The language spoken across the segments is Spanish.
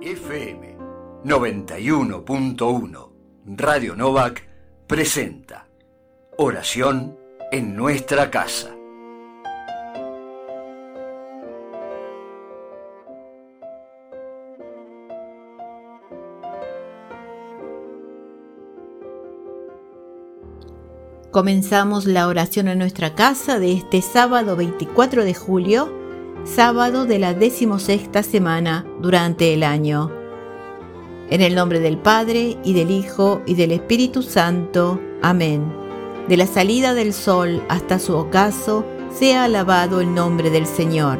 FM 91.1 Radio Novak presenta Oración en nuestra casa. Comenzamos la oración en nuestra casa de este sábado 24 de julio, sábado de la decimosexta semana durante el año. En el nombre del Padre, y del Hijo, y del Espíritu Santo. Amén. De la salida del sol hasta su ocaso, sea alabado el nombre del Señor.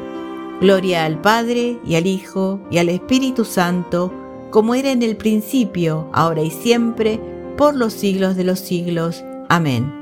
Gloria al Padre, y al Hijo, y al Espíritu Santo, como era en el principio, ahora y siempre, por los siglos de los siglos. Amén.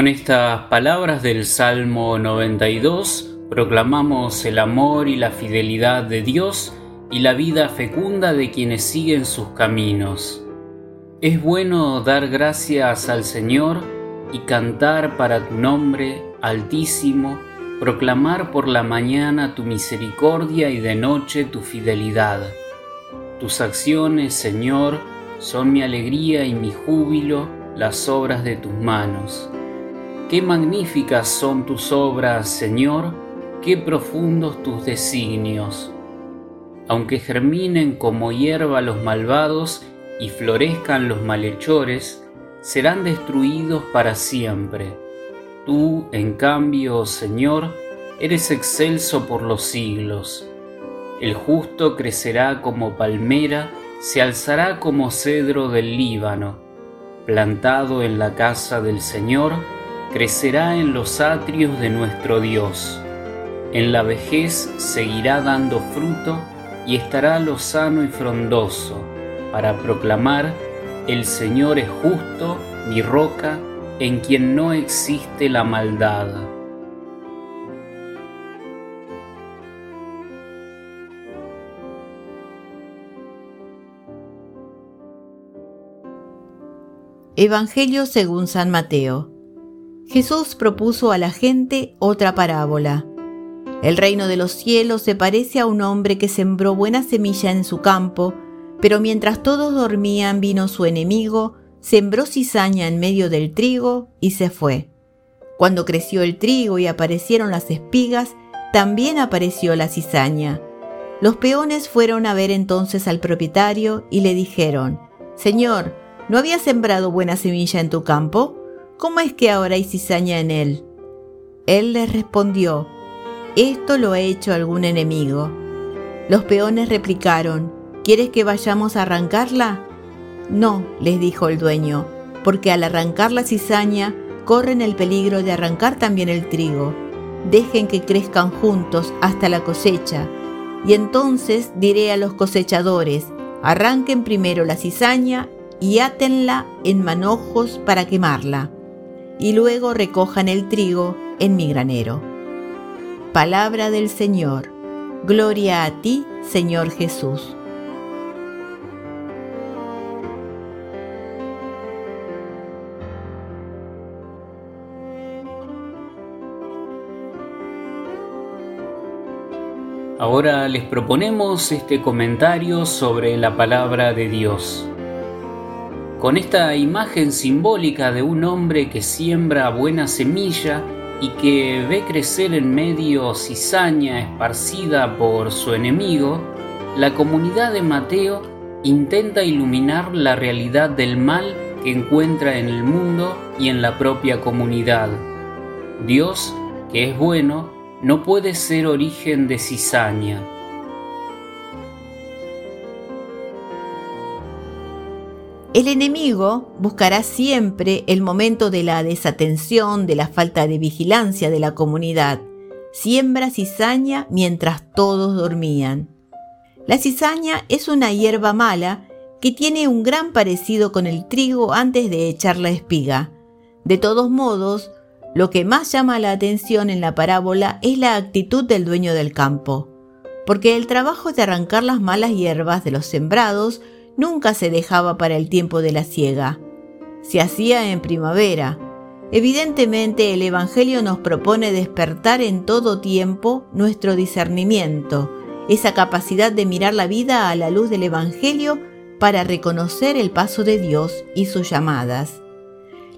Con estas palabras del Salmo 92 proclamamos el amor y la fidelidad de Dios y la vida fecunda de quienes siguen sus caminos. Es bueno dar gracias al Señor y cantar para tu nombre, Altísimo, proclamar por la mañana tu misericordia y de noche tu fidelidad. Tus acciones, Señor, son mi alegría y mi júbilo las obras de tus manos. Qué magníficas son tus obras, Señor, qué profundos tus designios. Aunque germinen como hierba los malvados y florezcan los malhechores, serán destruidos para siempre. Tú, en cambio, Señor, eres excelso por los siglos. El justo crecerá como palmera, se alzará como cedro del Líbano, plantado en la casa del Señor, crecerá en los atrios de nuestro Dios. En la vejez seguirá dando fruto y estará lozano y frondoso, para proclamar, el Señor es justo, mi roca, en quien no existe la maldad. Evangelio según San Mateo Jesús propuso a la gente otra parábola. El reino de los cielos se parece a un hombre que sembró buena semilla en su campo, pero mientras todos dormían vino su enemigo, sembró cizaña en medio del trigo y se fue. Cuando creció el trigo y aparecieron las espigas, también apareció la cizaña. Los peones fueron a ver entonces al propietario y le dijeron, Señor, ¿no había sembrado buena semilla en tu campo? ¿Cómo es que ahora hay cizaña en él? Él les respondió, esto lo ha hecho algún enemigo. Los peones replicaron, ¿quieres que vayamos a arrancarla? No, les dijo el dueño, porque al arrancar la cizaña corren el peligro de arrancar también el trigo. Dejen que crezcan juntos hasta la cosecha, y entonces diré a los cosechadores, arranquen primero la cizaña y átenla en manojos para quemarla y luego recojan el trigo en mi granero. Palabra del Señor. Gloria a ti, Señor Jesús. Ahora les proponemos este comentario sobre la palabra de Dios con esta imagen simbólica de un hombre que siembra buena semilla y que ve crecer en medio cizaña esparcida por su enemigo, la comunidad de Mateo intenta iluminar la realidad del mal que encuentra en el mundo y en la propia comunidad. Dios, que es bueno, no puede ser origen de cizaña El enemigo buscará siempre el momento de la desatención, de la falta de vigilancia de la comunidad. Siembra cizaña mientras todos dormían. La cizaña es una hierba mala que tiene un gran parecido con el trigo antes de echar la espiga. De todos modos, lo que más llama la atención en la parábola es la actitud del dueño del campo, porque el trabajo de arrancar las malas hierbas de los sembrados nunca se dejaba para el tiempo de la siega. Se hacía en primavera. Evidentemente el Evangelio nos propone despertar en todo tiempo nuestro discernimiento, esa capacidad de mirar la vida a la luz del Evangelio para reconocer el paso de Dios y sus llamadas.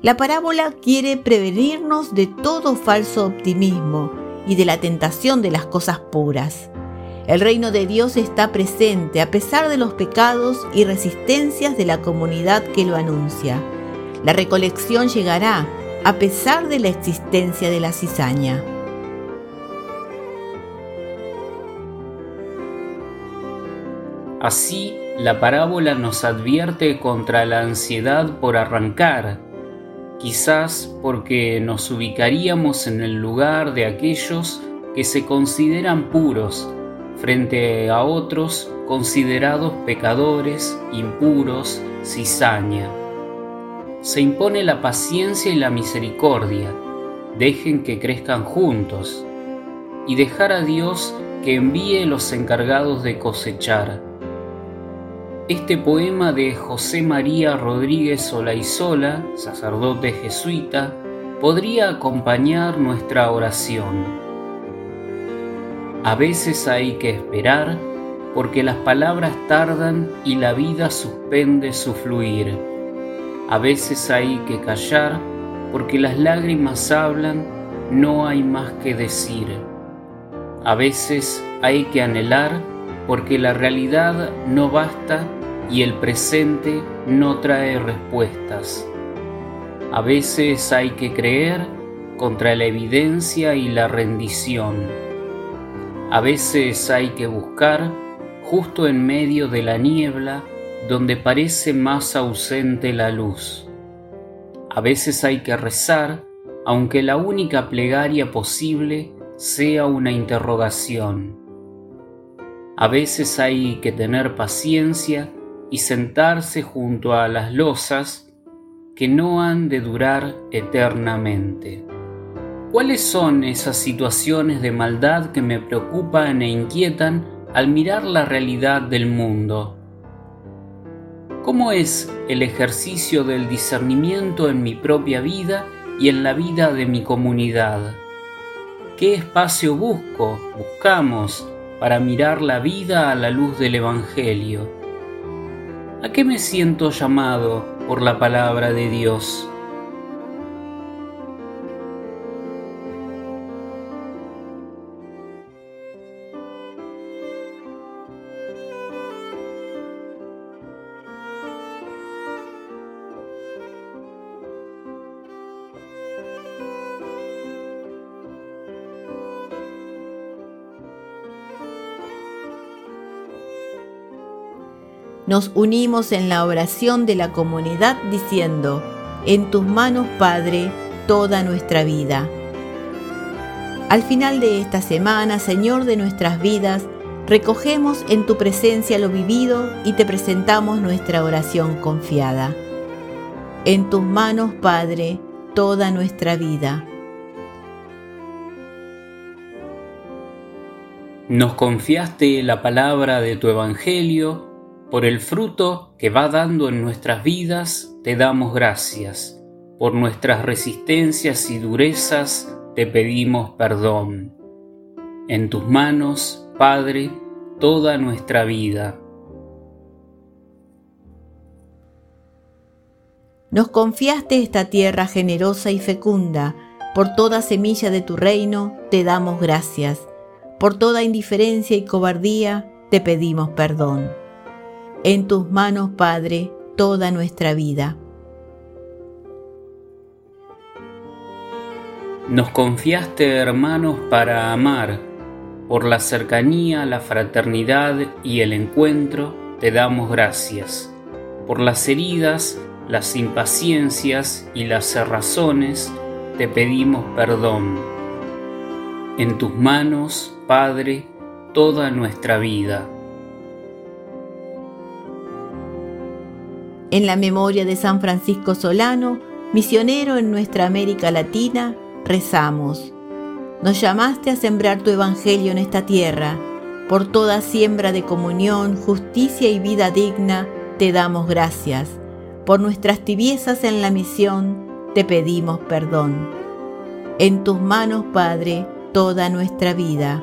La parábola quiere prevenirnos de todo falso optimismo y de la tentación de las cosas puras. El reino de Dios está presente a pesar de los pecados y resistencias de la comunidad que lo anuncia. La recolección llegará a pesar de la existencia de la cizaña. Así, la parábola nos advierte contra la ansiedad por arrancar, quizás porque nos ubicaríamos en el lugar de aquellos que se consideran puros frente a otros considerados pecadores, impuros, cizaña. Se impone la paciencia y la misericordia, dejen que crezcan juntos, y dejar a Dios que envíe los encargados de cosechar. Este poema de José María Rodríguez Olaizola, sacerdote jesuita, podría acompañar nuestra oración. A veces hay que esperar porque las palabras tardan y la vida suspende su fluir. A veces hay que callar, porque las lágrimas hablan, no hay más que decir. A veces hay que anhelar, porque la realidad no basta y el presente no trae respuestas. A veces hay que creer contra la evidencia y la rendición. A veces hay que buscar justo en medio de la niebla donde parece más ausente la luz. A veces hay que rezar aunque la única plegaria posible sea una interrogación. A veces hay que tener paciencia y sentarse junto a las losas que no han de durar eternamente. ¿Cuáles son esas situaciones de maldad que me preocupan e inquietan al mirar la realidad del mundo? ¿Cómo es el ejercicio del discernimiento en mi propia vida y en la vida de mi comunidad? ¿Qué espacio busco, buscamos para mirar la vida a la luz del Evangelio? ¿A qué me siento llamado por la palabra de Dios? Nos unimos en la oración de la comunidad diciendo, en tus manos, Padre, toda nuestra vida. Al final de esta semana, Señor de nuestras vidas, recogemos en tu presencia lo vivido y te presentamos nuestra oración confiada. En tus manos, Padre, toda nuestra vida. Nos confiaste la palabra de tu Evangelio por el fruto que va dando en nuestras vidas, te damos gracias. Por nuestras resistencias y durezas, te pedimos perdón. En tus manos, Padre, toda nuestra vida. Nos confiaste esta tierra generosa y fecunda. Por toda semilla de tu reino, te damos gracias. Por toda indiferencia y cobardía, te pedimos perdón. En tus manos, Padre, toda nuestra vida. Nos confiaste, hermanos, para amar. Por la cercanía, la fraternidad y el encuentro, te damos gracias. Por las heridas, las impaciencias y las cerrazones, te pedimos perdón. En tus manos, Padre, toda nuestra vida. En la memoria de San Francisco Solano, misionero en nuestra América Latina, rezamos. Nos llamaste a sembrar tu Evangelio en esta tierra. Por toda siembra de comunión, justicia y vida digna, te damos gracias. Por nuestras tibiezas en la misión, te pedimos perdón. En tus manos, Padre, toda nuestra vida.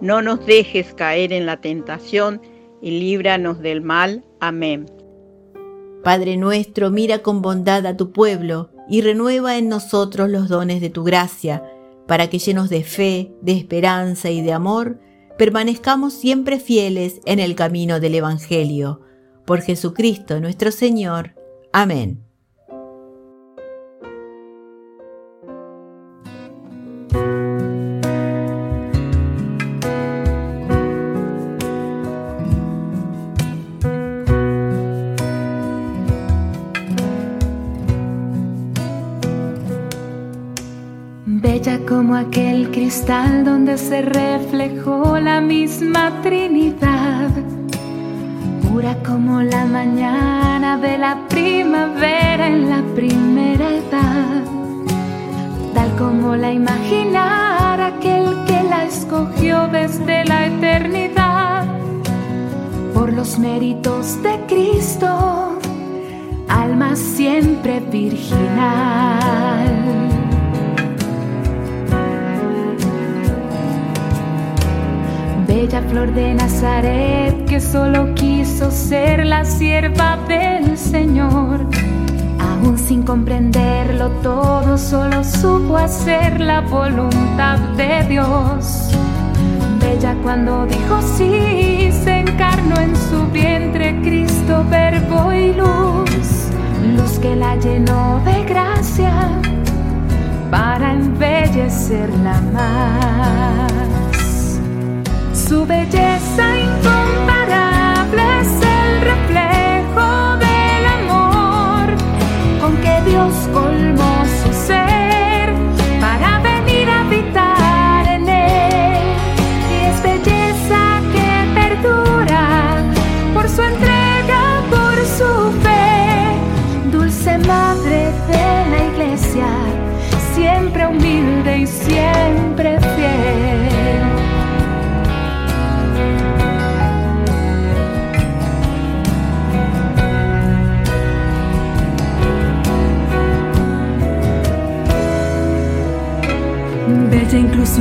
no nos dejes caer en la tentación y líbranos del mal. Amén. Padre nuestro, mira con bondad a tu pueblo y renueva en nosotros los dones de tu gracia, para que llenos de fe, de esperanza y de amor, permanezcamos siempre fieles en el camino del Evangelio. Por Jesucristo nuestro Señor. Amén. Bella como aquel cristal donde se reflejó la misma Trinidad. Pura como la mañana de la primavera en la primera edad. Tal como la imaginara aquel que la escogió desde la eternidad. Por los méritos de Cristo, alma siempre virginal. Bella flor de Nazaret que solo quiso ser la sierva del Señor. Aún sin comprenderlo todo, solo supo hacer la voluntad de Dios. Bella cuando dijo sí, se encarnó en su vientre Cristo, verbo y luz, luz que la llenó de gracia para embellecerla más. Su belleza incomparable es el reflejo del amor. Con que Dios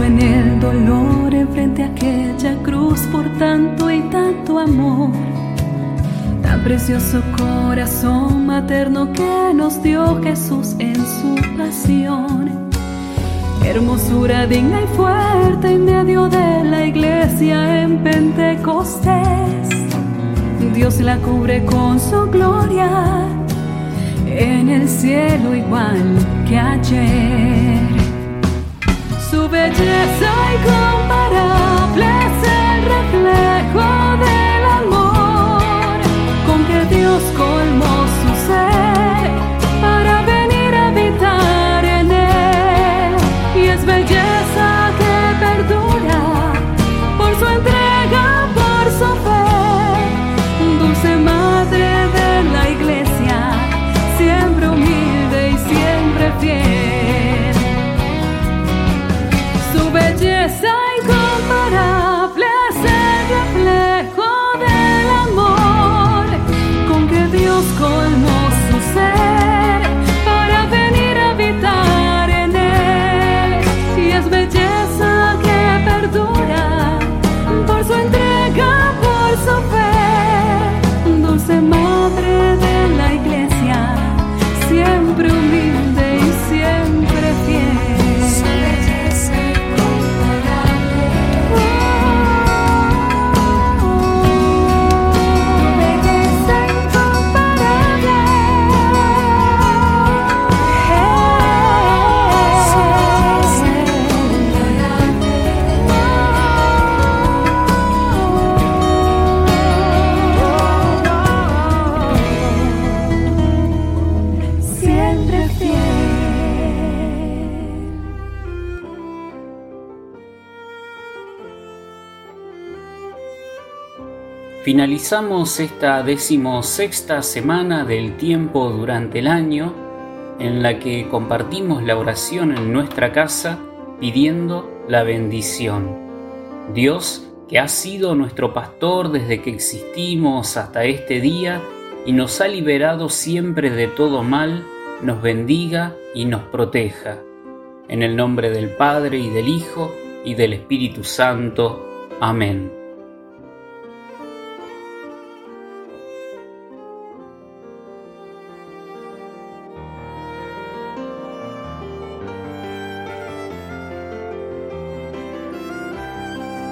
En el dolor, enfrente a aquella cruz por tanto y tanto amor. Tan precioso corazón materno que nos dio Jesús en su pasión. Hermosura digna y fuerte en medio de la iglesia en Pentecostés. Dios la cubre con su gloria en el cielo igual que ayer. Su belleza incomparable es el reflejo del amor con que Dios colmó Finalizamos esta decimosexta semana del tiempo durante el año en la que compartimos la oración en nuestra casa pidiendo la bendición. Dios, que ha sido nuestro pastor desde que existimos hasta este día y nos ha liberado siempre de todo mal, nos bendiga y nos proteja. En el nombre del Padre y del Hijo y del Espíritu Santo. Amén.